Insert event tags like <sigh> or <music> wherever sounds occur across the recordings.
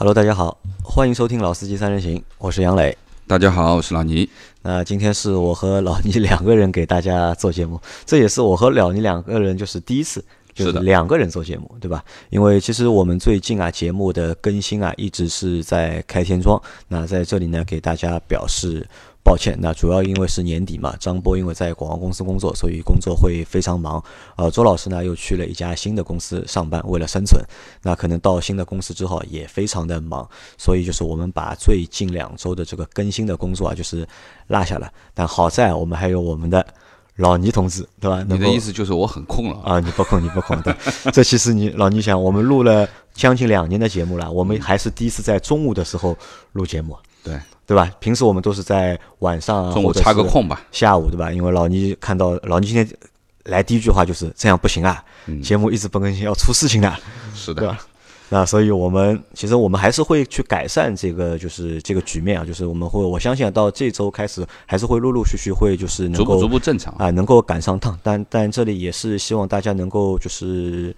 Hello，大家好，欢迎收听《老司机三人行》，我是杨磊。大家好，我是老倪。那今天是我和老倪两个人给大家做节目，这也是我和老倪两个人就是第一次，就是两个人做节目，对吧？因为其实我们最近啊节目的更新啊一直是在开天窗，那在这里呢给大家表示。抱歉，那主要因为是年底嘛，张波因为在广告公司工作，所以工作会非常忙。呃，周老师呢又去了一家新的公司上班，为了生存，那可能到新的公司之后也非常的忙，所以就是我们把最近两周的这个更新的工作啊，就是落下了。但好在我们还有我们的老倪同志，对吧？你的意思就是我很空了啊？你不空，你不空的。这其实你老倪想，我们录了将近两年的节目了，我们还是第一次在中午的时候录节目。对。对吧？平时我们都是在晚上，中午插个空吧，下午对吧？因为老倪看到老倪今天来第一句话就是这样不行啊，节目一直不更新要出事情的，<laughs> 是的，对吧？那所以我们其实我们还是会去改善这个就是这个局面啊，就是我们会我相信到这周开始还是会陆陆续续会就是能够逐步逐步正常啊，能够赶上趟，但但这里也是希望大家能够就是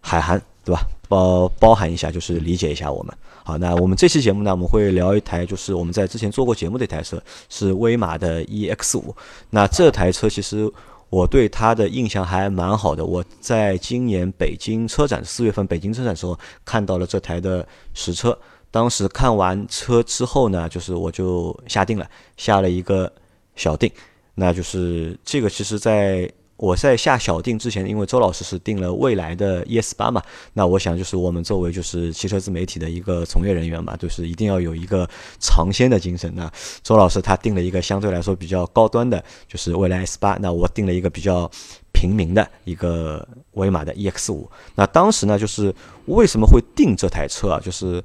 海涵对吧？包包含一下就是理解一下我们。好，那我们这期节目呢，我们会聊一台，就是我们在之前做过节目的一台车，是威马的 EX 五。那这台车其实我对它的印象还蛮好的。我在今年北京车展四月份北京车展的时候看到了这台的实车，当时看完车之后呢，就是我就下定了，下了一个小定。那就是这个，其实在。我在下小定之前，因为周老师是定了未来的 ES 八嘛，那我想就是我们作为就是汽车自媒体的一个从业人员嘛，就是一定要有一个尝鲜的精神。那周老师他定了一个相对来说比较高端的，就是未来 S 八，那我定了一个比较平民的一个威马的 EX 五。那当时呢，就是为什么会定这台车啊？就是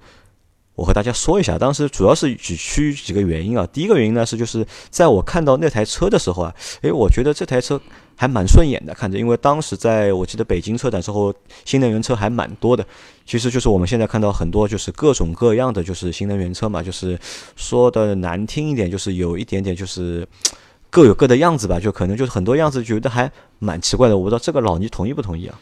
我和大家说一下，当时主要是几区几个原因啊。第一个原因呢是就是在我看到那台车的时候啊，诶，我觉得这台车。还蛮顺眼的，看着，因为当时在我记得北京车展时候，新能源车还蛮多的。其实就是我们现在看到很多就是各种各样的就是新能源车嘛，就是说的难听一点，就是有一点点就是各有各的样子吧，就可能就是很多样子觉得还蛮奇怪的。我不知道这个老倪同意不同意啊？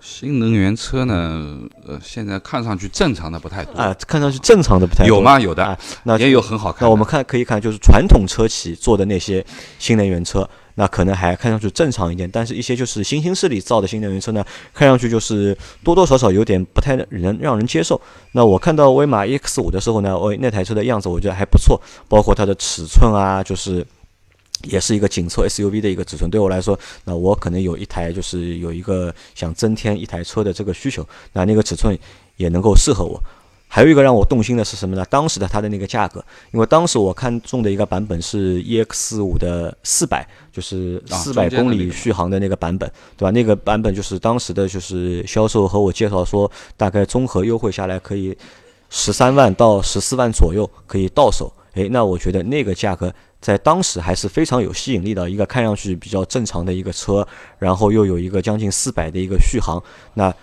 新能源车呢，呃，现在看上去正常的不太多啊，看上去正常的不太多有吗？有的，那也有很好看。那我们看可以看，就是传统车企做的那些新能源车。那可能还看上去正常一点，但是一些就是新兴势力造的新能源车呢，看上去就是多多少少有点不太能让人接受。那我看到威马 EX 五的时候呢，我那台车的样子我觉得还不错，包括它的尺寸啊，就是也是一个紧凑 SUV 的一个尺寸。对我来说，那我可能有一台就是有一个想增添一台车的这个需求，那那个尺寸也能够适合我。还有一个让我动心的是什么呢？当时的它的那个价格，因为当时我看中的一个版本是 EX 五的四百，就是四百公里续航的那个版本，对吧？那个版本就是当时的就是销售和我介绍说，大概综合优惠下来可以十三万到十四万左右可以到手。诶，那我觉得那个价格在当时还是非常有吸引力的，一个看上去比较正常的一个车，然后又有一个将近四百的一个续航，那。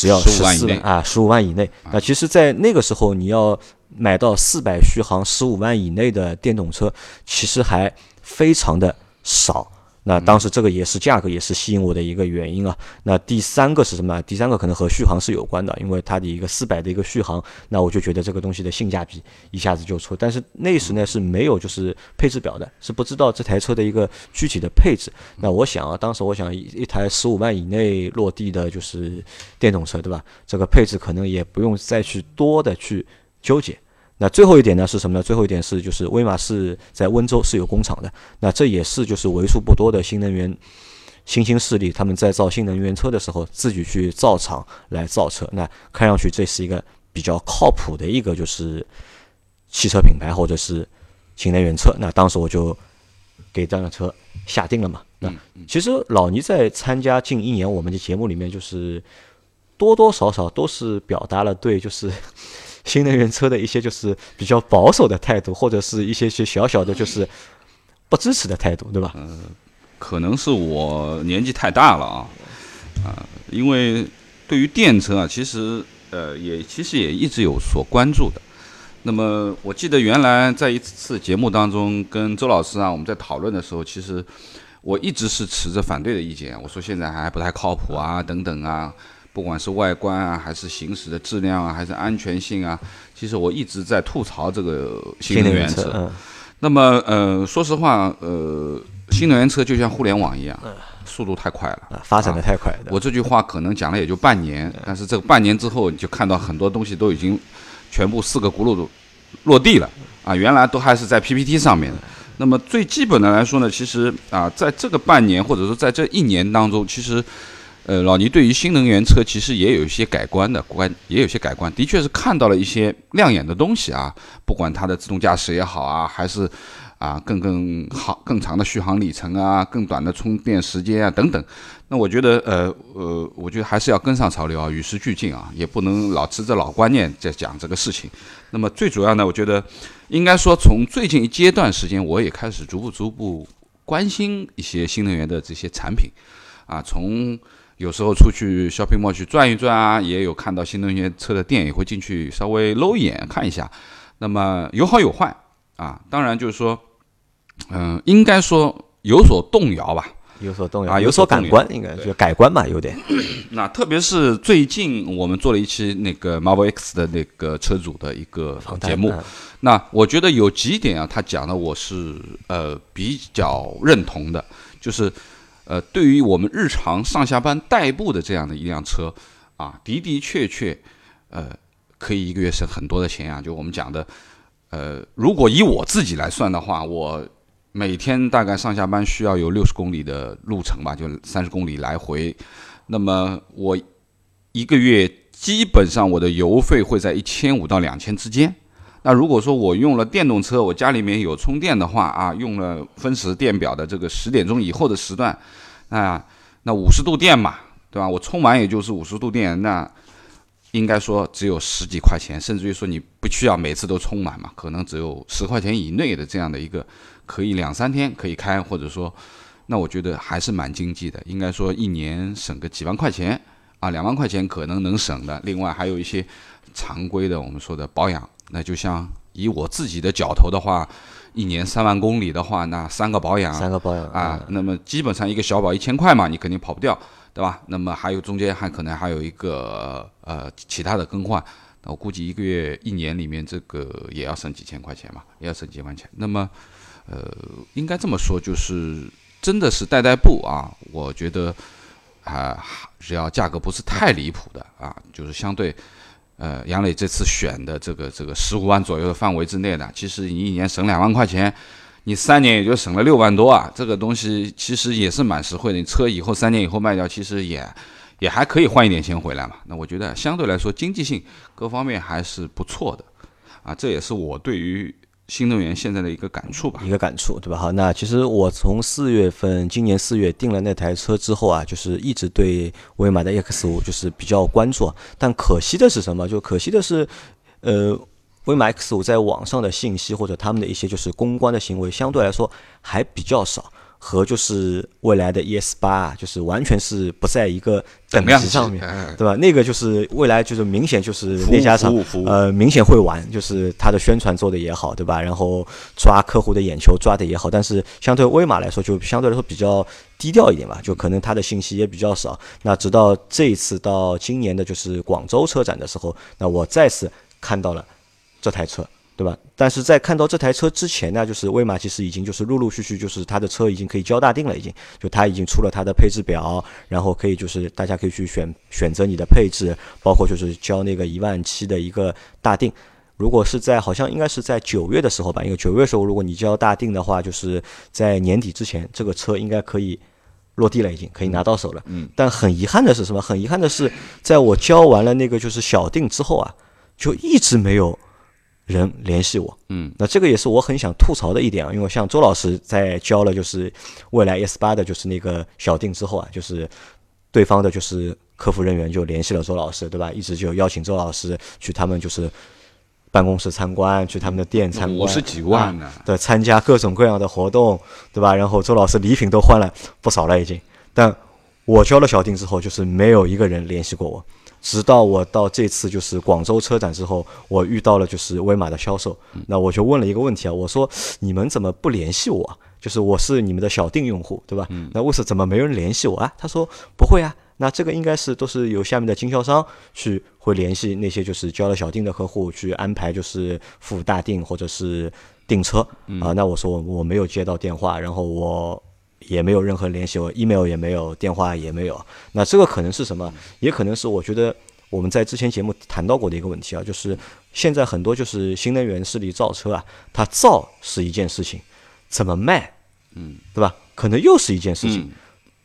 只要十四万啊，十五万以内。那其实，在那个时候，你要买到四百续航、十五万以内的电动车，其实还非常的少。那当时这个也是价格，也是吸引我的一个原因啊。那第三个是什么？第三个可能和续航是有关的，因为它的一个四百的一个续航，那我就觉得这个东西的性价比一下子就出。但是那时呢是没有就是配置表的，是不知道这台车的一个具体的配置。那我想啊，当时我想一台十五万以内落地的就是电动车，对吧？这个配置可能也不用再去多的去纠结。那最后一点呢是什么呢？最后一点是就是威马是在温州是有工厂的，那这也是就是为数不多的新能源新兴势力，他们在造新能源车的时候自己去造厂来造车。那看上去这是一个比较靠谱的一个就是汽车品牌或者是新能源车。那当时我就给这辆车下定了嘛。那其实老倪在参加近一年我们的节目里面，就是多多少少都是表达了对就是。新能源车的一些就是比较保守的态度，或者是一些些小小的，就是不支持的态度，对吧？嗯，可能是我年纪太大了啊，啊，因为对于电车啊，其实呃也其实也一直有所关注的。那么我记得原来在一次节目当中跟周老师啊，我们在讨论的时候，其实我一直是持着反对的意见，我说现在还不太靠谱啊，等等啊。不管是外观啊，还是行驶的质量啊，还是安全性啊，其实我一直在吐槽这个新能源车。嗯，那么呃，说实话，呃，新能源车就像互联网一样，速度太快了，啊，发展的太快。我这句话可能讲了也就半年，但是这个半年之后，你就看到很多东西都已经全部四个轱辘都落地了啊，原来都还是在 PPT 上面的。那么最基本的来说呢，其实啊，在这个半年或者说在这一年当中，其实，呃，老倪对于新能源车其实也有一些改观的观，也有些改观，的确是看到了一些亮眼的东西啊，不管它的自动驾驶也好啊，还是啊更更好更长的续航里程啊，更短的充电时间啊等等。那我觉得，呃呃，我觉得还是要跟上潮流啊，与时俱进啊，也不能老持着老观念在讲这个事情。那么最主要呢，我觉得应该说，从最近一阶段时间，我也开始逐步逐步关心一些新能源的这些产品啊。从有时候出去 shopping mall 去转一转啊，也有看到新能源车的店，也会进去稍微搂一眼看一下。那么有好有坏啊，当然就是说，嗯，应该说有所动摇吧。有所动摇啊，有所改观，应该就改观嘛，有点。<coughs> 那特别是最近我们做了一期那个 Marvel X 的那个车主的一个节目，那我觉得有几点啊，他讲的我是呃比较认同的，就是呃对于我们日常上下班代步的这样的一辆车啊，的的确确呃可以一个月省很多的钱啊。就我们讲的，呃，如果以我自己来算的话，我。每天大概上下班需要有六十公里的路程吧，就三十公里来回。那么我一个月基本上我的油费会在一千五到两千之间。那如果说我用了电动车，我家里面有充电的话啊，用了分时电表的这个十点钟以后的时段，啊，那五十度电嘛，对吧？我充完也就是五十度电，那应该说只有十几块钱，甚至于说你不需要每次都充满嘛，可能只有十块钱以内的这样的一个。可以两三天可以开，或者说，那我觉得还是蛮经济的。应该说一年省个几万块钱啊，两万块钱可能能省的。另外还有一些常规的我们说的保养，那就像以我自己的脚头的话，一年三万公里的话，那三个保养，三个保养啊，那么基本上一个小保一千块嘛，你肯定跑不掉，对吧？那么还有中间还可能还有一个呃其他的更换，那我估计一个月一年里面这个也要省几千块钱嘛，也要省几万钱。那么呃，应该这么说，就是真的是代代步啊。我觉得啊，只要价格不是太离谱的啊，就是相对呃，杨磊这次选的这个这个十五万左右的范围之内的，其实你一年省两万块钱，你三年也就省了六万多啊。这个东西其实也是蛮实惠的。你车以后三年以后卖掉，其实也也还可以换一点钱回来嘛。那我觉得相对来说经济性各方面还是不错的啊。这也是我对于。新能源现在的一个感触吧，一个感触，对吧？好，那其实我从四月份，今年四月订了那台车之后啊，就是一直对威马的 X 五就是比较关注。但可惜的是什么？就可惜的是，呃，威马 X 五在网上的信息或者他们的一些就是公关的行为，相对来说还比较少。和就是未来的 ES 八，就是完全是不在一个等级上面，对吧？那个就是未来就是明显就是那家厂，呃，明显会玩，就是它的宣传做的也好，对吧？然后抓客户的眼球抓的也好，但是相对威马来说，就相对来说比较低调一点吧，就可能它的信息也比较少。那直到这一次到今年的就是广州车展的时候，那我再次看到了这台车。对吧？但是在看到这台车之前呢，就是威马其实已经就是陆陆续续就是它的车已经可以交大定了，已经就它已经出了它的配置表，然后可以就是大家可以去选选择你的配置，包括就是交那个一万七的一个大定。如果是在好像应该是在九月的时候吧，因为九月时候如果你交大定的话，就是在年底之前这个车应该可以落地了，已经可以拿到手了。嗯。但很遗憾的是什么？很遗憾的是，在我交完了那个就是小定之后啊，就一直没有。人联系我，嗯，那这个也是我很想吐槽的一点啊，因为像周老师在交了就是未来 S 八的就是那个小定之后啊，就是对方的就是客服人员就联系了周老师，对吧？一直就邀请周老师去他们就是办公室参观，去他们的店参观，五十几万呢，对，参加各种各样的活动，对吧？然后周老师礼品都换了不少了已经，但我交了小定之后，就是没有一个人联系过我。直到我到这次就是广州车展之后，我遇到了就是威马的销售，那我就问了一个问题啊，我说你们怎么不联系我？就是我是你们的小定用户，对吧？那为什么怎么没人联系我啊？他说不会啊，那这个应该是都是由下面的经销商去会联系那些就是交了小定的客户去安排，就是付大定或者是订车啊。那我说我我没有接到电话，然后我也没有任何联系，我 email 也没有，电话也没有。那这个可能是什么？也可能是我觉得我们在之前节目谈到过的一个问题啊，就是现在很多就是新能源势力造车啊，它造是一件事情，怎么卖，嗯，对吧？可能又是一件事情，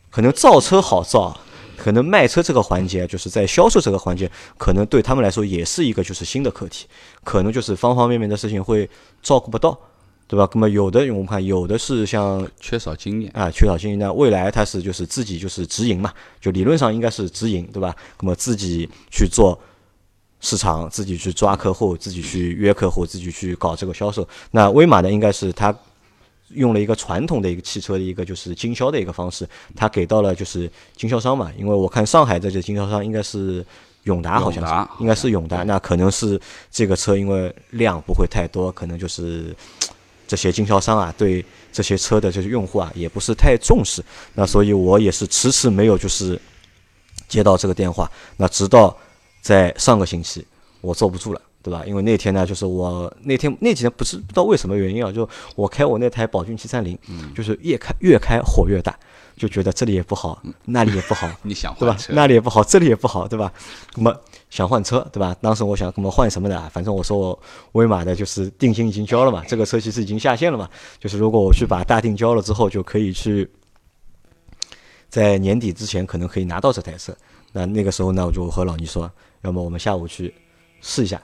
可能造车好造。可能卖车这个环节，就是在销售这个环节，可能对他们来说也是一个就是新的课题，可能就是方方面面的事情会照顾不到，对吧？那么有的我们看，有的是像缺少经验啊，缺少经验。那未来他是就是自己就是直营嘛，就理论上应该是直营，对吧？那么自己去做市场，自己去抓客户，自己去约客户，自己去搞这个销售。那威马呢，应该是他。用了一个传统的一个汽车的一个就是经销的一个方式，他给到了就是经销商嘛，因为我看上海的这经销商应该是永达，好像是应该是永达，那可能是这个车因为量不会太多，可能就是这些经销商啊对这些车的这些用户啊也不是太重视，那所以我也是迟迟没有就是接到这个电话，那直到在上个星期我坐不住了。对吧？因为那天呢，就是我那天那几天不是不知道为什么原因啊，就我开我那台宝骏七三零，就是越开越开火越大，就觉得这里也不好，那里也不好，<laughs> 你想对吧？那里也不好，这里也不好，对吧？那么想换车，对吧？当时我想，那么换什么的？反正我说我威马的，就是定金已经交了嘛，这个车其实已经下线了嘛，就是如果我去把大定交了之后，就可以去在年底之前可能可以拿到这台车。那那个时候呢，我就和老倪说，要么我们下午去试一下。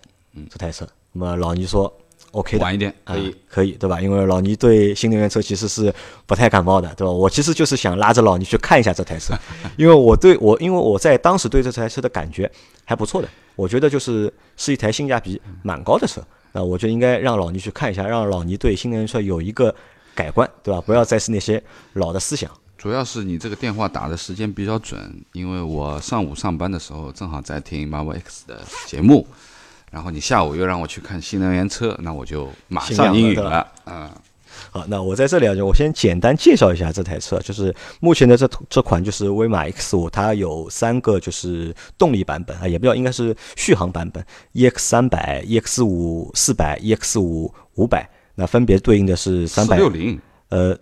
这台车，那么老倪说 OK 的，晚一点可以，可以，对吧？因为老倪对新能源车其实是不太感冒的，对吧？我其实就是想拉着老倪去看一下这台车，<laughs> 因为我对我，因为我在当时对这台车的感觉还不错的，我觉得就是是一台性价比蛮高的车，那我就应该让老倪去看一下，让老倪对新能源车有一个改观，对吧？不要再是那些老的思想。主要是你这个电话打的时间比较准，因为我上午上班的时候正好在听 Marvel X 的节目。然后你下午又让我去看新能源车，那我就马上应允了。嗯，好，那我在这里啊，就我先简单介绍一下这台车，就是目前的这这款就是威马 X 五，它有三个就是动力版本啊，也不叫应该是续航版本，EX 三百、EX 五四百、EX 五五百，那分别对应的是三百六零，呃。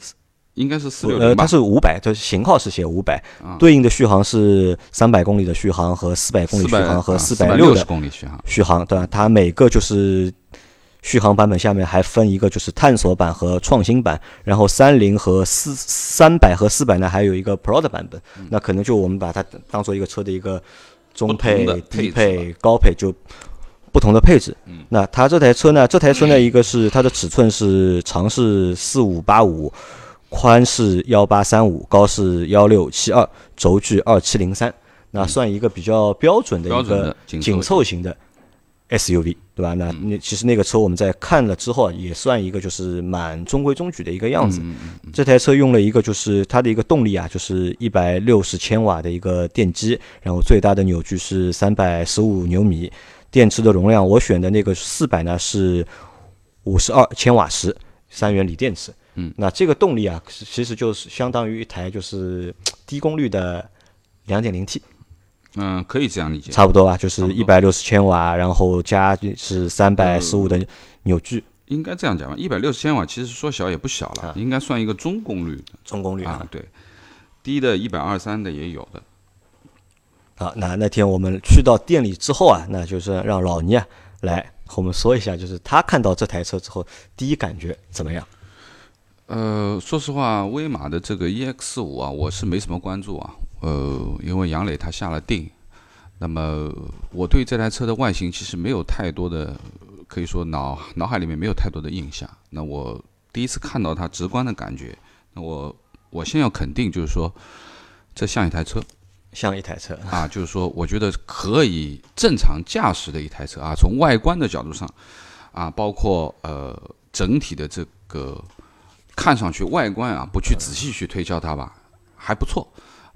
应该是四六零呃，它是五百，它型号是写五百，对应的续航是三百公里的续航和四百公里续航和四百六十公里续航，续航对吧？它每个就是续航版本下面还分一个就是探索版和创新版，然后三零和四三百和四百呢还有一个 Pro 的版本，那可能就我们把它当做一个车的一个中配、低配、高配就不同的配置。那它这台车呢，这台车呢一个是它的尺寸是长是四五八五。宽是幺八三五，高是幺六七二，轴距二七零三，那算一个比较标准的一个紧凑型的 SUV，对吧？那那其实那个车我们在看了之后，也算一个就是蛮中规中矩的一个样子。这台车用了一个就是它的一个动力啊，就是一百六十千瓦的一个电机，然后最大的扭矩是三百十五牛米，电池的容量我选的那个四百呢是五十二千瓦时，三元锂电池。嗯，那这个动力啊，其实就是相当于一台就是低功率的两点零 T。嗯，可以这样理解。差不多吧，就是一百六十千瓦，然后加是三百十五的扭矩。应该这样讲吧，一百六十千瓦其实说小也不小了，应该算一个中功率的。中功率啊，对，低的一百二三的也有的。好，那那天我们去到店里之后啊，那就是让老倪啊来和我们说一下，就是他看到这台车之后第一感觉怎么样？呃，说实话，威马的这个 EX 五啊，我是没什么关注啊。呃，因为杨磊他下了定，那么我对这台车的外形其实没有太多的，可以说脑脑海里面没有太多的印象。那我第一次看到它直观的感觉，那我我先要肯定，就是说这像一台车，像一台车啊，就是说我觉得可以正常驾驶的一台车啊。从外观的角度上啊，包括呃整体的这个。看上去外观啊，不去仔细去推敲它吧，还不错。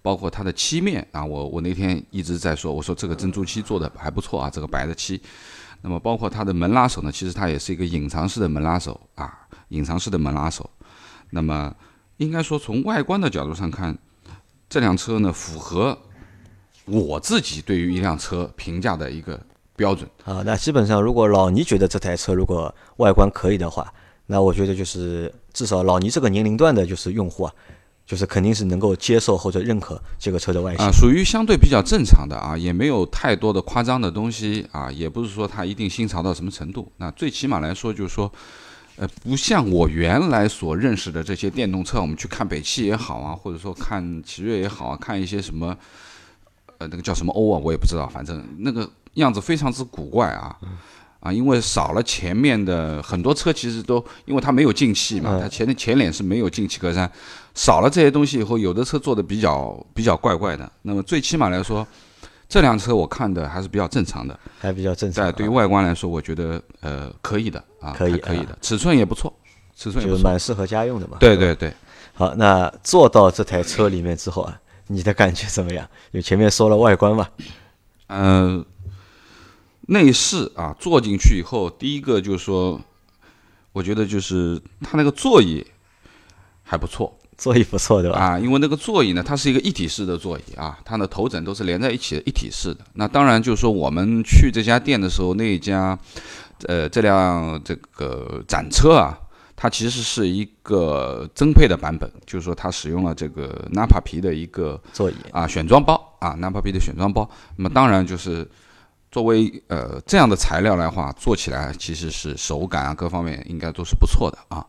包括它的漆面啊，我我那天一直在说，我说这个珍珠漆做的还不错啊，这个白的漆。那么包括它的门拉手呢，其实它也是一个隐藏式的门拉手啊，隐藏式的门拉手。那么应该说从外观的角度上看，这辆车呢符合我自己对于一辆车评价的一个标准。啊，那基本上如果老倪觉得这台车如果外观可以的话，那我觉得就是至少老倪这个年龄段的就是用户啊，就是肯定是能够接受或者认可这个车的外形啊，属于相对比较正常的啊，也没有太多的夸张的东西啊，也不是说它一定新潮到什么程度。那最起码来说，就是说，呃，不像我原来所认识的这些电动车，我们去看北汽也好啊，或者说看奇瑞也好啊，看一些什么，呃，那个叫什么欧啊，我也不知道，反正那个样子非常之古怪啊。啊，因为少了前面的很多车，其实都因为它没有进气嘛，它前的前脸是没有进气格栅，少了这些东西以后，有的车做的比较比较怪怪的。那么最起码来说，这辆车我看的还是比较正常的，还比较正常。在对于外观来说，我觉得呃可以的啊，可以可以的，尺寸也不错，尺寸也就不错，蛮适合家用的嘛。对对对。好，那坐到这台车里面之后啊，你的感觉怎么样？就前面说了外观嘛，嗯。内饰啊，坐进去以后，第一个就是说，我觉得就是它那个座椅还不错，座椅不错对吧？啊，因为那个座椅呢，它是一个一体式的座椅啊，它的头枕都是连在一起的一体式的。那当然就是说，我们去这家店的时候，那家呃这辆这个展车啊，它其实是一个增配的版本，就是说它使用了这个纳帕皮的一个座椅啊选装包啊，纳帕皮的选装包。那么当然就是。作为呃这样的材料来话，做起来其实是手感啊各方面应该都是不错的啊。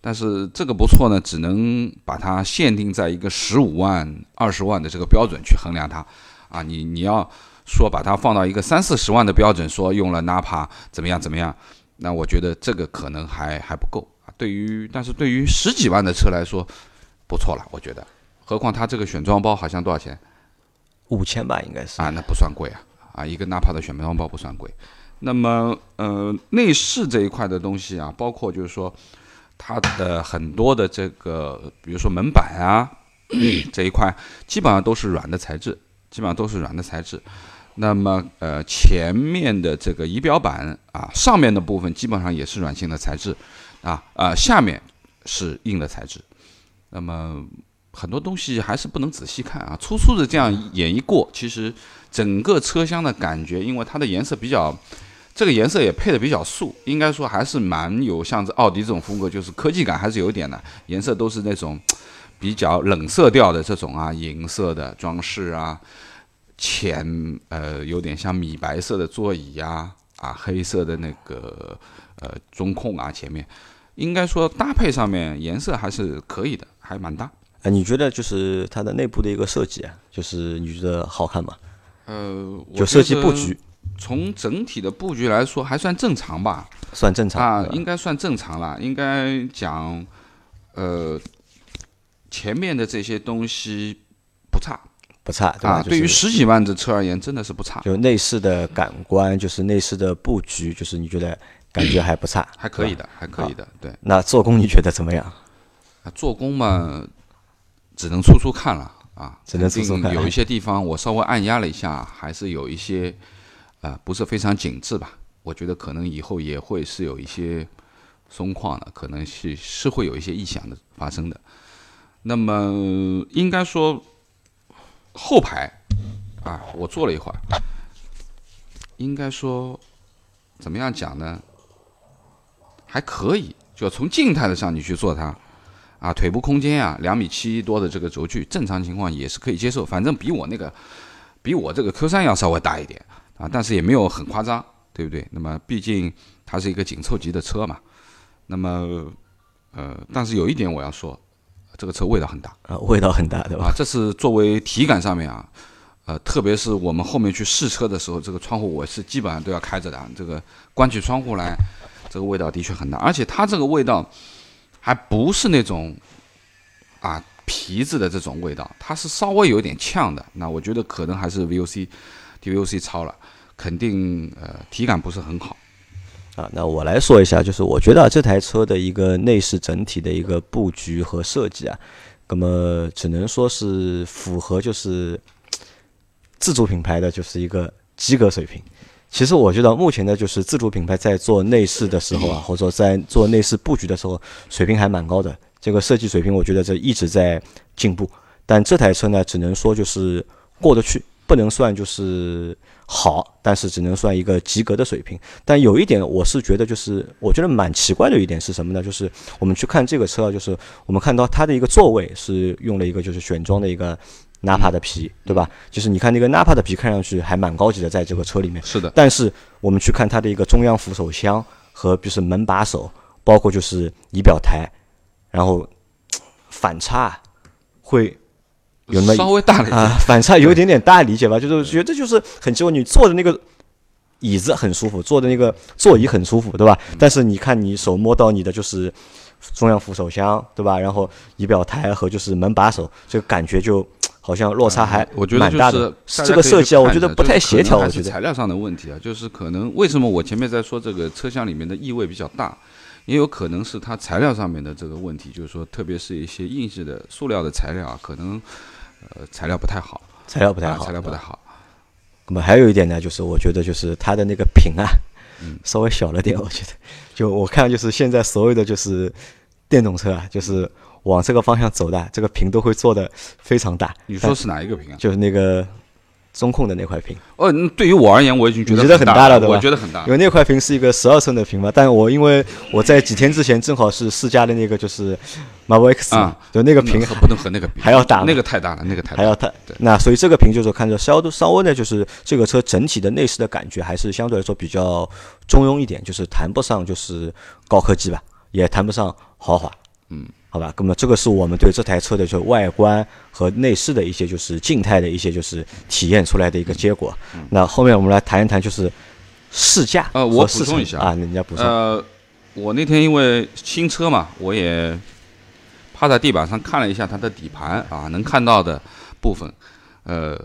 但是这个不错呢，只能把它限定在一个十五万、二十万的这个标准去衡量它啊。你你要说把它放到一个三四十万的标准，说用了纳帕怎么样怎么样，那我觉得这个可能还还不够啊。对于但是对于十几万的车来说，不错了，我觉得。何况它这个选装包好像多少钱？五千吧，应该是啊，那不算贵啊。啊，一个纳帕的选装包不算贵，那么呃，内饰这一块的东西啊，包括就是说它的很多的这个，比如说门板啊 <clears throat> 这一块，基本上都是软的材质，基本上都是软的材质。那么呃，前面的这个仪表板啊，上面的部分基本上也是软性的材质，啊啊，下面是硬的材质。那么很多东西还是不能仔细看啊，粗粗的这样演一过，其实。整个车厢的感觉，因为它的颜色比较，这个颜色也配的比较素，应该说还是蛮有像这奥迪这种风格，就是科技感还是有点的。颜色都是那种比较冷色调的这种啊，银色的装饰啊，浅呃有点像米白色的座椅呀，啊黑色的那个呃中控啊，前面应该说搭配上面颜色还是可以的，还蛮搭。啊，你觉得就是它的内部的一个设计啊，就是你觉得好看吗？呃，就设计布局，从整体的布局来说还算正常吧，算正常啊，应该算正常了。应该讲，呃，前面的这些东西不差，不差，对吧？对于十几万的车而言，真的是不差。就内饰的感官，就是内饰的布局，就是你觉得感觉还不差，还可以的，还可以的。对，那做工你觉得怎么样？啊，做工嘛，只能处处看了。啊，肯定有一些地方我稍微按压了一下，还是有一些，啊，不是非常紧致吧？我觉得可能以后也会是有一些松旷的，可能是是会有一些异响的发生的。那么应该说后排啊，我坐了一会儿，应该说怎么样讲呢？还可以，就从静态的上你去做它。啊，腿部空间啊，两米七多的这个轴距，正常情况也是可以接受，反正比我那个，比我这个 Q 三要稍微大一点啊，但是也没有很夸张，对不对？那么毕竟它是一个紧凑级的车嘛，那么呃，但是有一点我要说，这个车味道很大啊，味道很大，对吧？啊，这是作为体感上面啊，呃，特别是我们后面去试车的时候，这个窗户我是基本上都要开着的，这个关起窗户来，这个味道的确很大，而且它这个味道。还不是那种啊皮子的这种味道，它是稍微有点呛的。那我觉得可能还是 VOC，DVOC 超了，肯定呃体感不是很好啊。那我来说一下，就是我觉得这台车的一个内饰整体的一个布局和设计啊，那么只能说是符合就是自主品牌的就是一个及格水平。其实我觉得目前的就是自主品牌在做内饰的时候啊，或者说在做内饰布局的时候，水平还蛮高的。这个设计水平，我觉得这一直在进步。但这台车呢，只能说就是过得去不能算就是好，但是只能算一个及格的水平。但有一点，我是觉得就是我觉得蛮奇怪的一点是什么呢？就是我们去看这个车，就是我们看到它的一个座位是用了一个就是选装的一个纳帕的皮，对吧？就是你看那个纳帕的皮看上去还蛮高级的，在这个车里面。是的。但是我们去看它的一个中央扶手箱和就是门把手，包括就是仪表台，然后反差会。有那么稍微大了啊，反差有一点点大，理解吧？就是觉得就是很奇怪，你坐的那个椅子很舒服，坐的那个座椅很舒服，对吧？但是你看你手摸到你的就是中央扶手箱，对吧？然后仪表台和就是门把手，这个感觉就好像落差还我觉蛮大的。这个设计啊，我觉得不太协调。我觉得材料上的问题啊，就是可能为什么我前面在说这个车厢里面的异味比较大，也有可能是它材料上面的这个问题，就是说特别是一些硬质的塑料的材料啊，可能。呃，材料不太好，材料不太好，材料不太好。那么还有一点呢，就是我觉得就是它的那个屏啊，稍微小了点。<laughs> 我觉得，就我看就是现在所有的就是电动车啊，就是往这个方向走的，这个屏都会做的非常大。你说是哪一个屏啊？就是那个。中控的那块屏哦，对于我而言，我已经觉得很大了，对吧？我觉得很大，因为那块屏是一个十二寸的屏嘛。但我因为我在几天之前正好是试驾的那个就是 Marvel X 啊，就那个屏不能和那个比还要大，那个太大了，那个太大还要大。那所以这个屏就是看着稍都稍微呢，就是这个车整体的内饰的感觉还是相对来说比较中庸一点，就是谈不上就是高科技吧，也谈不上豪华。嗯。好吧，那么这个是我们对这台车的就外观和内饰的一些就是静态的一些就是体验出来的一个结果。那后面我们来谈一谈就是试驾呃，我补充一下啊，人家补充。呃，我那天因为新车嘛，我也趴在地板上看了一下它的底盘啊，能看到的部分。呃，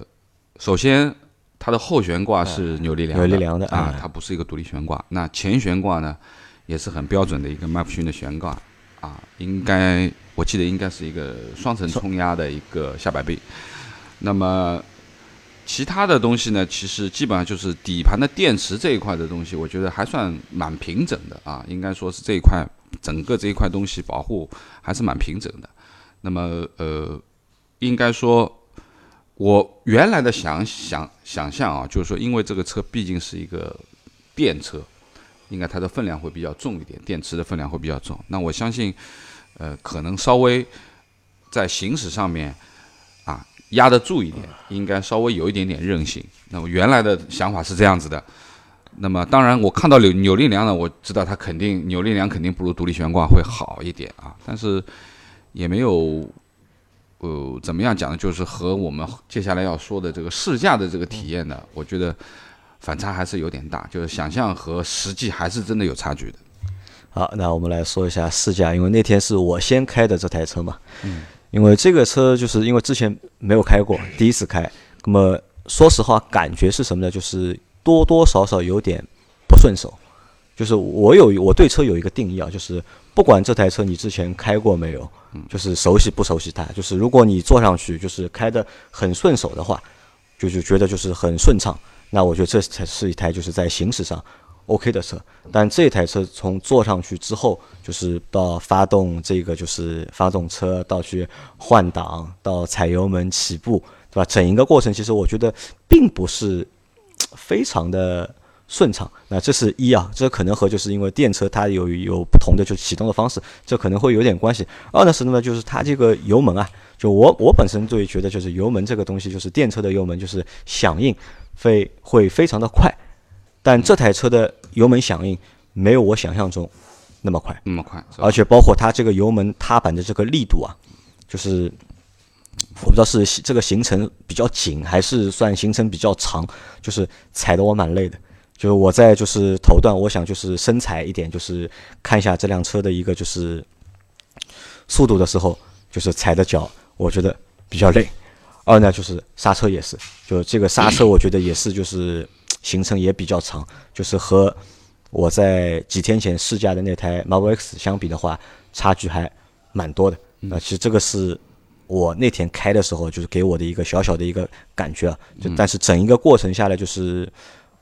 首先它的后悬挂是扭力梁，扭力梁的啊，它不是一个独立悬挂。那前悬挂呢，也是很标准的一个麦弗逊的悬挂。啊，应该我记得应该是一个双层冲压的一个下摆臂。那么其他的东西呢，其实基本上就是底盘的电池这一块的东西，我觉得还算蛮平整的啊。应该说是这一块整个这一块东西保护还是蛮平整的。那么呃，应该说我原来的想想想象啊，就是说因为这个车毕竟是一个电车。应该它的分量会比较重一点，电池的分量会比较重。那我相信，呃，可能稍微在行驶上面啊压得住一点，应该稍微有一点点韧性。那么原来的想法是这样子的。那么当然，我看到扭扭力梁呢，我知道它肯定扭力梁肯定不如独立悬挂会好一点啊。但是也没有呃怎么样讲呢，就是和我们接下来要说的这个试驾的这个体验呢，我觉得。反差还是有点大，就是想象和实际还是真的有差距的。好，那我们来说一下试驾，因为那天是我先开的这台车嘛。嗯。因为这个车就是因为之前没有开过，第一次开，那么说实话，感觉是什么呢？就是多多少少有点不顺手。就是我有我对车有一个定义啊，就是不管这台车你之前开过没有，就是熟悉不熟悉它，就是如果你坐上去就是开的很顺手的话，就就觉得就是很顺畅。那我觉得这才是一台就是在行驶上 OK 的车，但这台车从坐上去之后，就是到发动这个就是发动车，到去换挡，到踩油门起步，对吧？整一个过程其实我觉得并不是非常的顺畅。那这是一啊，这可能和就是因为电车它有有不同的就启动的方式，这可能会有点关系。二呢是什么？就是它这个油门啊，就我我本身对觉得就是油门这个东西，就是电车的油门就是响应。非会非常的快，但这台车的油门响应没有我想象中那么快，那么快，而且包括它这个油门踏板的这个力度啊，就是我不知道是这个行程比较紧，还是算行程比较长，就是踩得我蛮累的。就是我在就是头段，我想就是深踩一点，就是看一下这辆车的一个就是速度的时候，就是踩的脚，我觉得比较累。二呢，就是刹车也是，就这个刹车，我觉得也是，就是行程也比较长，就是和我在几天前试驾的那台 Model X 相比的话，差距还蛮多的。那其实这个是我那天开的时候，就是给我的一个小小的一个感觉啊。就但是整一个过程下来，就是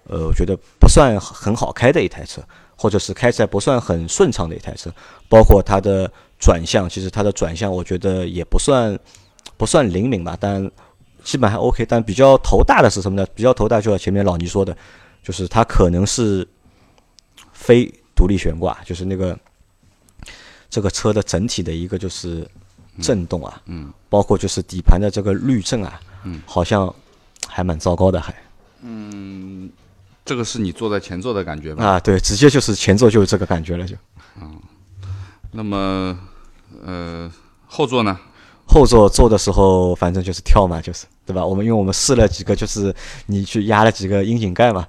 呃，我觉得不算很好开的一台车，或者是开起来不算很顺畅的一台车。包括它的转向，其实它的转向，我觉得也不算。不算灵敏吧，但基本还 OK。但比较头大的是什么呢？比较头大就像前面老倪说的，就是它可能是非独立悬挂，就是那个这个车的整体的一个就是震动啊，嗯，包括就是底盘的这个滤震啊，嗯，好像还蛮糟糕的，还这个是你坐在前座的感觉吧？啊，对，直接就是前座就是这个感觉了，就嗯那么，呃，后座呢？后座坐的时候反正就是跳嘛，就是对吧？我们因为我们试了几个，就是你去压了几个窨井盖嘛，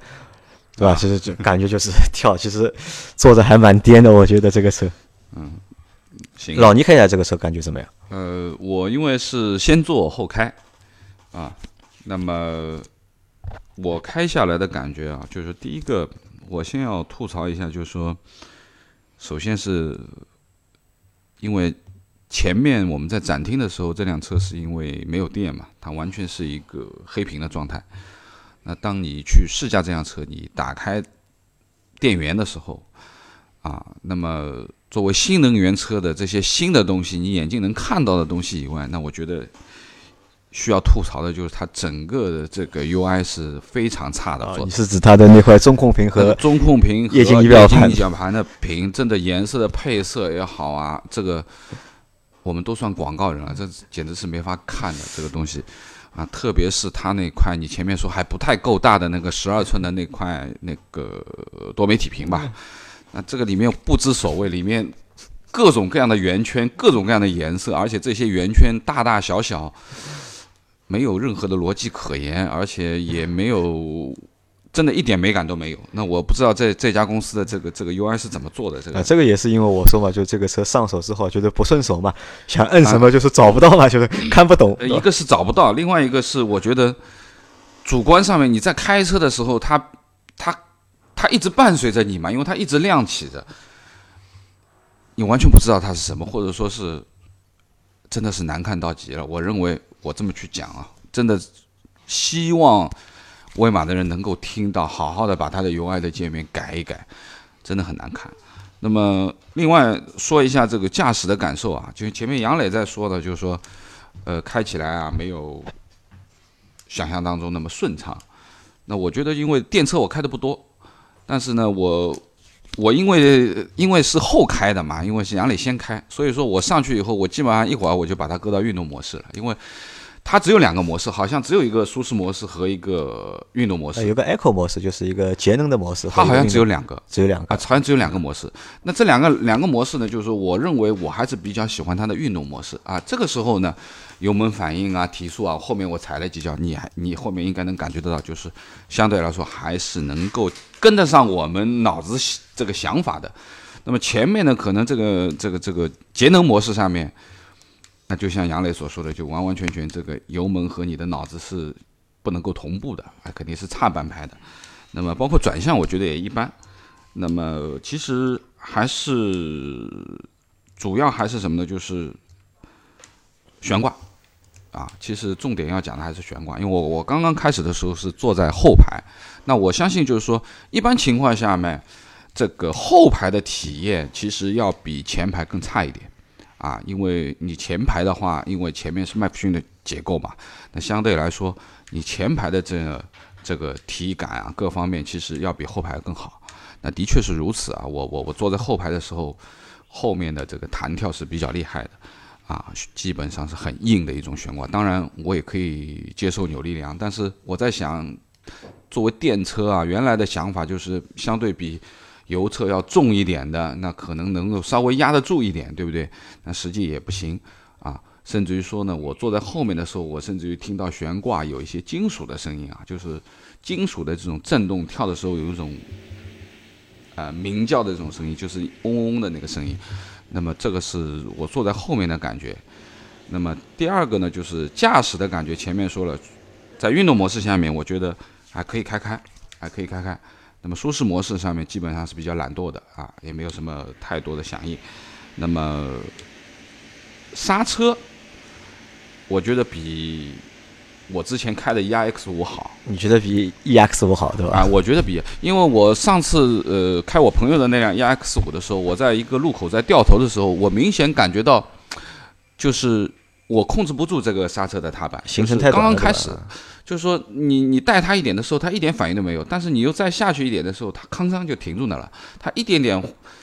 对吧？啊其实就感觉就是 <laughs> 跳，其实坐着还蛮颠的，我觉得这个车。嗯行，老倪开起来这个车感觉怎么样？呃，我因为是先坐后开，啊，那么我开下来的感觉啊，就是第一个，我先要吐槽一下，就是说，首先是因为前面我们在展厅的时候，这辆车是因为没有电嘛，它完全是一个黑屏的状态。那当你去试驾这辆车，你打开电源的时候，啊，那么作为新能源车的这些新的东西，你眼睛能看到的东西以外，那我觉得需要吐槽的就是它整个的这个 UI 是非常差的你是指它的那块中控屏和中控屏和液晶仪表盘液晶仪表盘的屏，真的颜色的配色也好啊，这个我们都算广告人了，这简直是没法看的这个东西啊！特别是它那块你前面说还不太够大的那个十二寸的那块那个多媒体屏吧，那这个里面不知所谓，里面各种各样的圆圈，各种各样的颜色，而且这些圆圈大大小小。没有任何的逻辑可言，而且也没有真的一点美感都没有。那我不知道这这家公司的这个这个 UI 是怎么做的。这啊，个这个也是因为我说嘛，就这个车上手之后觉得不顺手嘛，想摁什么就是找不到嘛，<laughs> 就是看不懂。呃一个是找不到，另外一个是我觉得主观上面你在开车的时候，它它它一直伴随着你嘛，因为它一直亮起着，你完全不知道它是什么，或者说是真的是难看到极了。我认为我这么去讲啊，真的希望威马的人能够听到，好好的把它的 UI 的界面改一改，真的很难看。那么，另外说一下这个驾驶的感受啊，就是前面杨磊在说的，就是说，呃，开起来啊没有想象当中那么顺畅。那我觉得，因为电车我开的不多，但是呢，我我因为因为是后开的嘛，因为是杨磊先开，所以说我上去以后，我基本上一会儿我就把它搁到运动模式了，因为它只有两个模式，好像只有一个舒适模式和一个运动模式，呃有个 Eco 模式，就是一个节能的模式，它好像只有两两个。只有两个啊，好像只有两个模式。那这两个两个模式呢，就是说，我认为我还是比较喜欢它的运动模式啊。这个时候呢，油门反应啊、提速啊，后面我踩了几脚，你还你后面应该能感觉得到，就是相对来说还是能够跟得上我们脑子这个想法的。那么前面呢，可能这个这个这个节能模式上面，那就像杨磊所说的，就完完全全这个油门和你的脑子是不能够同步的，啊，肯定是差半拍的。那么包括转向，我觉得也一般。那么其实还是主要还是什么呢？就是悬挂啊。其实重点要讲的还是悬挂，因为我我刚刚开始的时候是坐在后排，那我相信就是说，一般情况下面，这个后排的体验其实要比前排更差一点啊，因为你前排的话，因为前面是麦弗逊的结构嘛，那相对来说，你前排的这个这个体感啊，各方面其实要比后排更好。那的确是如此啊，我我我坐在后排的时候，后面的这个弹跳是比较厉害的，啊，基本上是很硬的一种悬挂。当然，我也可以接受扭力梁，但是我在想，作为电车啊，原来的想法就是相对比油车要重一点的，那可能能够稍微压得住一点，对不对？那实际也不行啊。甚至于说呢，我坐在后面的时候，我甚至于听到悬挂有一些金属的声音啊，就是金属的这种震动，跳的时候有一种。呃，鸣叫的这种声音，就是嗡嗡嗡的那个声音。那么这个是我坐在后面的感觉。那么第二个呢，就是驾驶的感觉。前面说了，在运动模式下面，我觉得还可以开开，还可以开开。那么舒适模式上面基本上是比较懒惰的啊，也没有什么太多的响应。那么刹车，我觉得比我之前开的 ERX 五好。你觉得比 EX 五好对吧？啊，我觉得比，因为我上次呃开我朋友的那辆 EX 五的时候，我在一个路口在掉头的时候，我明显感觉到，就是我控制不住这个刹车的踏板，行程太刚刚开始就是说你你带它一点的时候，它一点反应都没有，但是你又再下去一点的时候，它康桑就停住那了，它一点点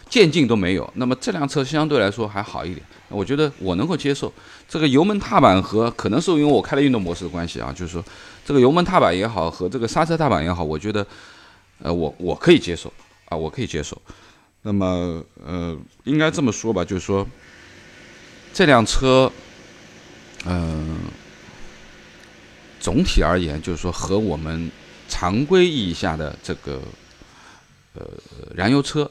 渐进都没有。那么这辆车相对来说还好一点，我觉得我能够接受。这个油门踏板和可能是因为我开了运动模式的关系啊，就是说这个油门踏板也好和这个刹车踏板也好，我觉得呃我我可以接受啊，我可以接受。那么呃应该这么说吧，就是说这辆车。嗯，总体而言，就是说和我们常规意义下的这个呃燃油车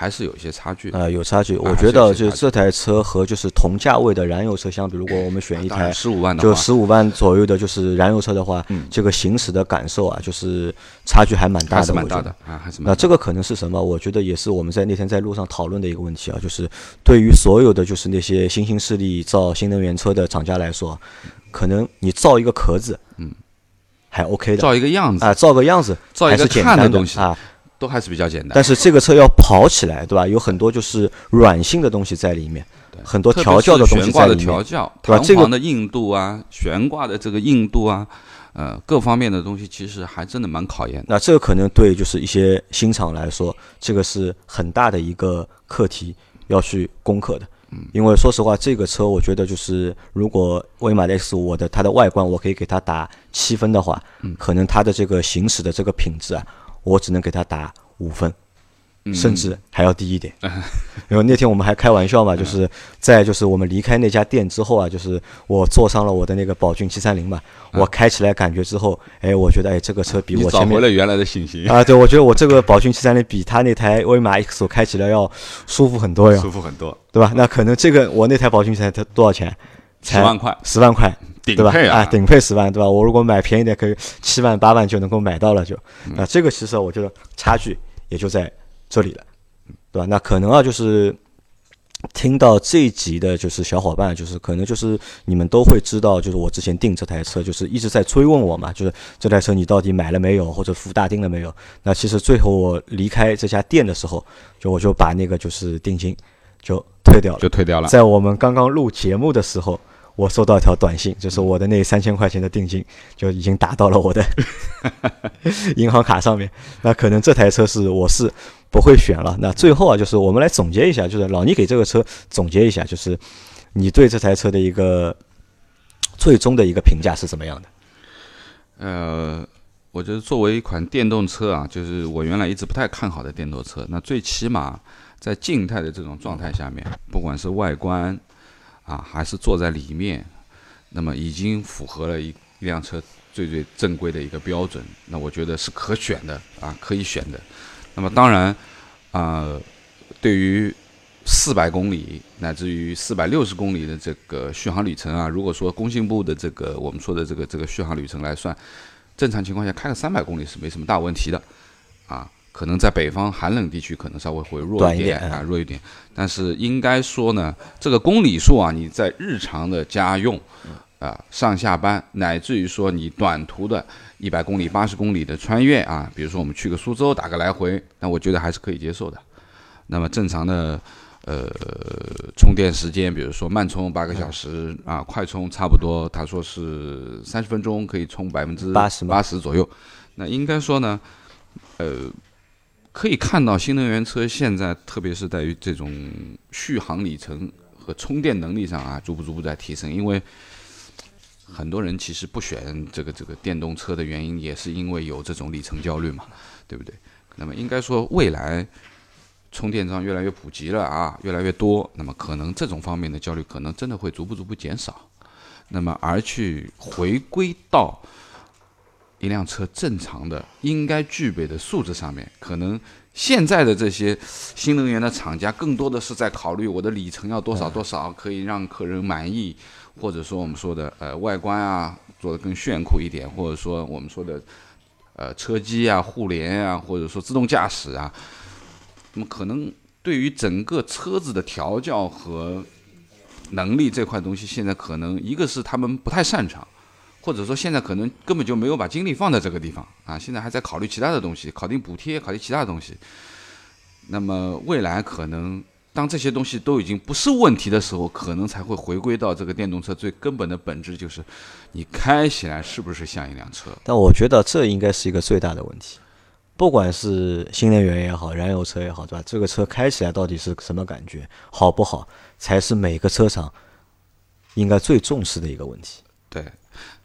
还是有一些差距的。呃，有差距。我觉得就这台车和就是同价位的燃油车相比，如果我们选一台十五万的就，十五万左右的，就是燃油车的话，嗯这个行驶的感受啊，就是差距还蛮大的，还是蛮大的啊，还是蛮。那这个可能是什么？我觉得也是我们在那天在路上讨论的一个问题啊，就是对于所有的就是那些新兴势力造新能源车的厂家来说，可能你造一个壳子，嗯，还 OK 的造一个样子，啊，造个样子造一个看东西，啊。都还是比较简单。但是这个车要跑起来，对吧？有很多就是软性的东西在里面，很多调教的东西是悬挂的在里面。调教，对吧这个硬度啊，悬挂的这个硬度啊，呃，各方面的东西其实还真的蛮考验的。那这个可能对就是一些新厂来说，这个是很大的一个课题要去攻克的。嗯因为说实话，这个车我觉得就是，如果威马的 X 五我的它的外观我可以给它打七分的话，嗯可能它的这个行驶的这个品质啊，我只能给他打五分，甚至还要低一点。<laughs> 因为那天我们还开玩笑嘛，就是在就是我们离开那家店之后啊，就是我坐上了我的那个宝骏七三零嘛，我开起来感觉之后，哎，我觉得哎这个车比我找我前面回了原来的信心，<laughs> 啊，对，我觉得我这个宝骏七三零比他那台威马 X 五开起来要舒服很多哟，舒服很多，对吧？那可能这个我那台宝骏七三零多少钱？才十万块，十万块？顶配啊，顶配十万，对吧？我如果买便宜点，可以七万八万就能够买到了就，那这个其实我觉得差距也就在这里了，对吧？那可能啊，就是听到这一集的，就是小伙伴，就是可能就是你们都会知道，就是我之前订这台车，就是一直在追问我嘛，就是这台车你到底买了没有，或者付大定了没有？那其实最后我离开这家店的时候，就我就把那个就是定金就退掉了。就退掉了。在我们刚刚录节目的时候，我收到一条短信，就是我的那三千块钱的定金就已经打到了我的 <laughs> <laughs> 银行卡上面。那可能这台车是我是不会选了。那最后啊，就是我们来总结一下，就是老倪给这个车总结一下，就是你对这台车的一个 <tsk> 最终的一个评价是怎么样的？呃，我觉得作为一款电动车啊，就是我原来一直不太看好的电动车，那最起码在静态的这种状态下面，不管是外观啊，还是坐在里面，那么已经符合了一一辆车最最正规的一个标准，那我觉得是可选的啊，可以选的。那么当然，啊、对于四百公里乃至于四百六十公里的这个续航里程啊，如果说工信部的这个我们说的这个这个续航里程来算，正常情况下开个三百公里是没什么大问题的，啊，可能在北方寒冷地区可能稍微会弱短一点啊，弱一点，但是应该说呢，这个公里数啊，你在日常的家用。啊，上下班，乃至于说你短途的一百公里、八十公里的穿越啊，比如说我们去个苏州打个来回，那我觉得还是可以接受的。那么正常的呃充电时间，比如说慢充八个小时啊，快充差不多，他说是三十分钟可以充百分之八十八十左右。那应该说呢，呃，可以看到新能源车现在特别是在于这种续航里程和充电能力上啊，逐步逐步在提升，因为。很多人其实不选这个这个电动车的原因，也是因为有这种里程焦虑嘛，对不对？那么应该说，未来充电桩越来越普及了啊，越来越多，那么可能这种方面的焦虑可能真的会逐步逐步减少，那么而去回归到一辆车正常的应该具备的素质上面，可能现在的这些新能源的厂家更多的是在考虑我的里程要多少多少，可以让客人满意。或者说我们说的呃外观啊做的更炫酷一点，或者说我们说的呃车机啊、互联啊，或者说自动驾驶啊，那么可能对于整个车子的调教和能力这块东西，现在可能一个是他们不太擅长，或者说现在可能根本就没有把精力放在这个地方啊，现在还在考虑其他的东西，考虑补贴，考虑其他的东西。那么未来可能当这些东西都已经不是问题的时候，可能才会回归到这个电动车最根本的本质，就是你开起来是不是像一辆车？但我觉得这应该是一个最大的问题，不管是新能源也好，燃油车也好，对吧？这个车开起来到底是什么感觉，好不好，才是每个车厂应该最重视的一个问题。对，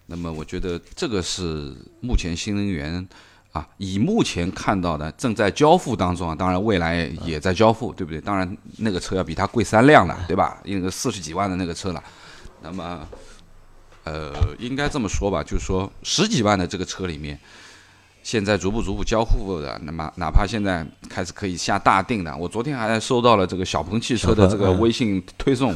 那么我觉得这个是目前新能源。啊，以目前看到的正在交付当中啊，当然未来也在交付，对不对？当然那个车要比它贵三辆了，对吧？那个四十几万的那个车了，那么，呃，应该这么说吧，就是说十几万的这个车里面，现在逐步逐步交付的，那么哪怕现在开始可以下大定的，我昨天还收到了这个小鹏汽车的这个微信推送。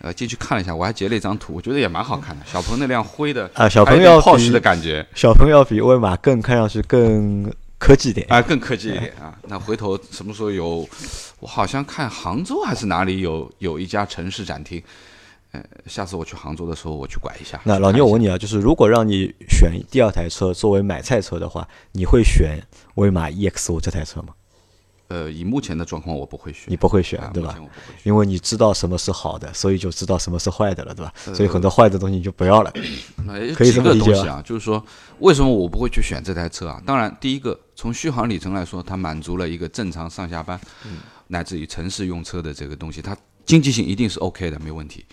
呃，进去看了一下，我还截了一张图，我觉得也蛮好看的。小鹏那辆灰的啊，小鹏要炮 s 的感觉，小鹏要比威马更看上去更科技点啊，更科技一点啊。那回头什么时候有？我好像看杭州还是哪里有有一家城市展厅。呃，下次我去杭州的时候，我去拐一下。那老牛，我问你啊，就是如果让你选第二台车作为买菜车的话，你会选威马 EX 五这台车吗？呃，以目前的状况，我不会选。你不会选，对吧？因为你知道什么是好的，所以就知道什么是坏的了，对吧？所以很多坏的东西你就不要了。<clears throat> 可以这么理解啊，就是说，为什么我不会去选这台车啊？当然，第一个从续航里程来说，它满足了一个正常上下班，乃至于城市用车的这个东西，它经济性一定是 OK 的，没问题。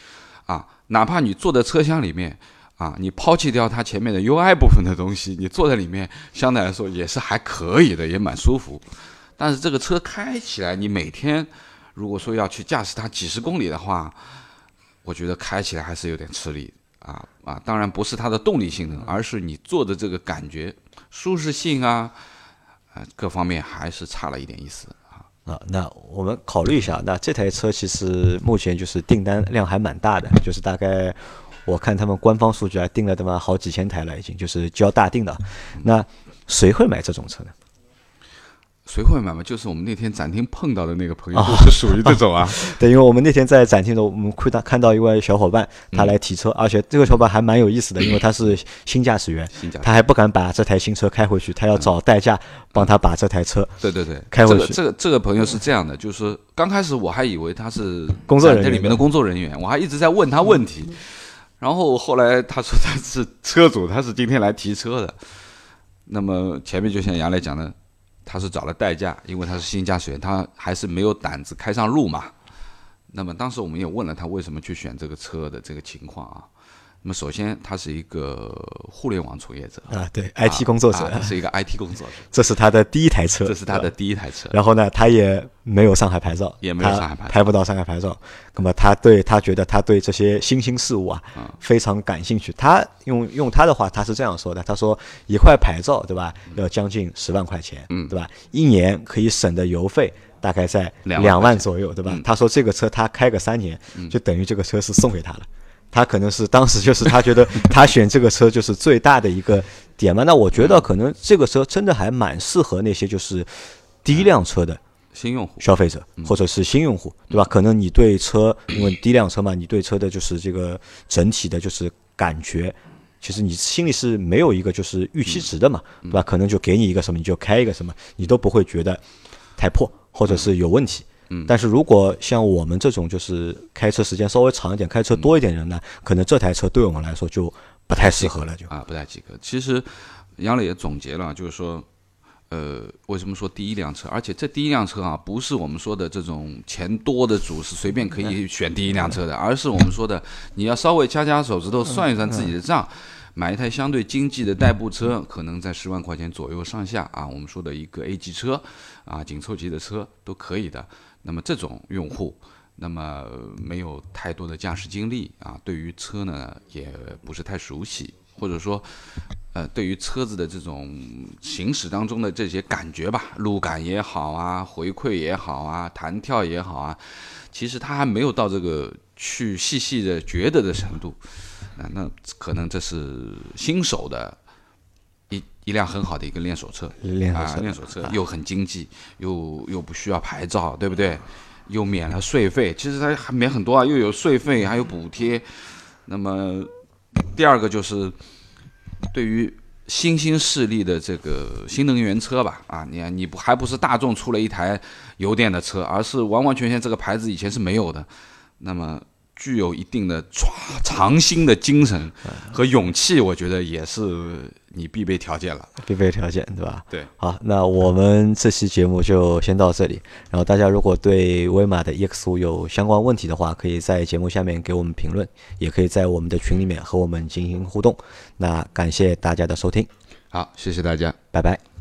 啊，哪怕你坐在车厢里面，啊，你抛弃掉它前面的 UI 部分的东西，你坐在里面相对来说也是还可以的，也蛮舒服。但是这个车开起来，你每天如果说要去驾驶它几十公里的话，我觉得开起来还是有点吃力啊啊！当然不是它的动力性能，而是你坐的这个感觉、舒适性啊啊各方面还是差了一点意思啊啊！那我们考虑一下，那这台车其实目前就是订单量还蛮大的，就是大概我看他们官方数据啊，订了他妈好几千台了，已经就是交大定的。那谁会买这种车呢？谁会买嘛？就是我们那天展厅碰到的那个朋友，就是属于这种啊。<laughs> 对，因为我们那天在展厅的，我们看到看到一位小伙伴，他来提车，而且这个小伙伴还蛮有意思的，因为他是新驾驶员，他还不敢把这台新车开回去，他要找代驾帮他把这台车，对对对，开回去。这个这个朋友是这样的，就是刚开始我还以为他是工作人员里面的工作人员，我还一直在问他问题，然后后来他说他是车主，他是今天来提车的。那么前面就像杨磊讲的。他是找了代驾，因为他是新驾驶员，他还是没有胆子开上路嘛。那么当时我们也问了他为什么去选这个车的这个情况啊。那么首先他是一个互联网从业者啊，对，IT 工作者，是一个 IT 工作者。这是他的第一台车，这是他的第一台车。然后呢，他也没有上海牌照，也没有上海牌，拍不到上海牌照。那么他对他觉得他对这些新兴事物啊非常感兴趣。他用用他的话，他是这样说的：他说一块牌照对吧，要将近十万块钱，嗯，对吧？一年可以省的油费大概在两万左右，对吧？他说这个车他开个三年，就等于这个车是送给他了。他可能是当时就是他觉得他选这个车就是最大的一个点嘛。那我觉得可能这个车真的还蛮适合那些就是第一辆车的新用户消费者或者是新用户，对吧？可能你对车，因为第一辆车嘛，你对车的就是这个整体的就是感觉，其实你心里是没有一个就是预期值的嘛，对吧？可能就给你一个什么你就开一个什么，你都不会觉得太破或者是有问题。但是如果像我们这种就是开车时间稍微长一点、开车多一点人呢，可能这台车对我们来说就不太适合了，就啊不太及格。其实杨磊也总结了，就是说，呃，为什么说第一辆车？而且这第一辆车啊，不是我们说的这种钱多的主是随便可以选第一辆车的，而是我们说的你要稍微掐掐手指头算一算自己的账，买一台相对经济的代步车，可能在十万块钱左右上下啊。我们说的一个 A 级车啊，紧凑级的车都可以的。那么这种用户，那么没有太多的驾驶经历啊，对于车呢也不是太熟悉，或者说，呃，对于车子的这种行驶当中的这些感觉吧，路感也好啊，回馈也好啊，弹跳也好啊，其实他还没有到这个去细细的觉得的程度，啊，那可能这是新手的。一辆很好的一个练手车，啊，练手车又很经济，又又不需要牌照，对不对？又免了税费，其实它还免很多啊，又有税费，还有补贴。那么第二个就是对于新兴势力的这个新能源车吧，啊，你看你不还不是大众出了一台油电的车，而是完完全全这个牌子以前是没有的，那么具有一定的创创新的精神和勇气，我觉得也是你必备条件了。必备条件，对吧？对，好，那我们这期节目就先到这里。然后大家如果对威马的 EX 五有相关问题的话，可以在节目下面给我们评论，也可以在我们的群里面和我们进行互动。那感谢大家的收听，好，谢谢大家。拜拜。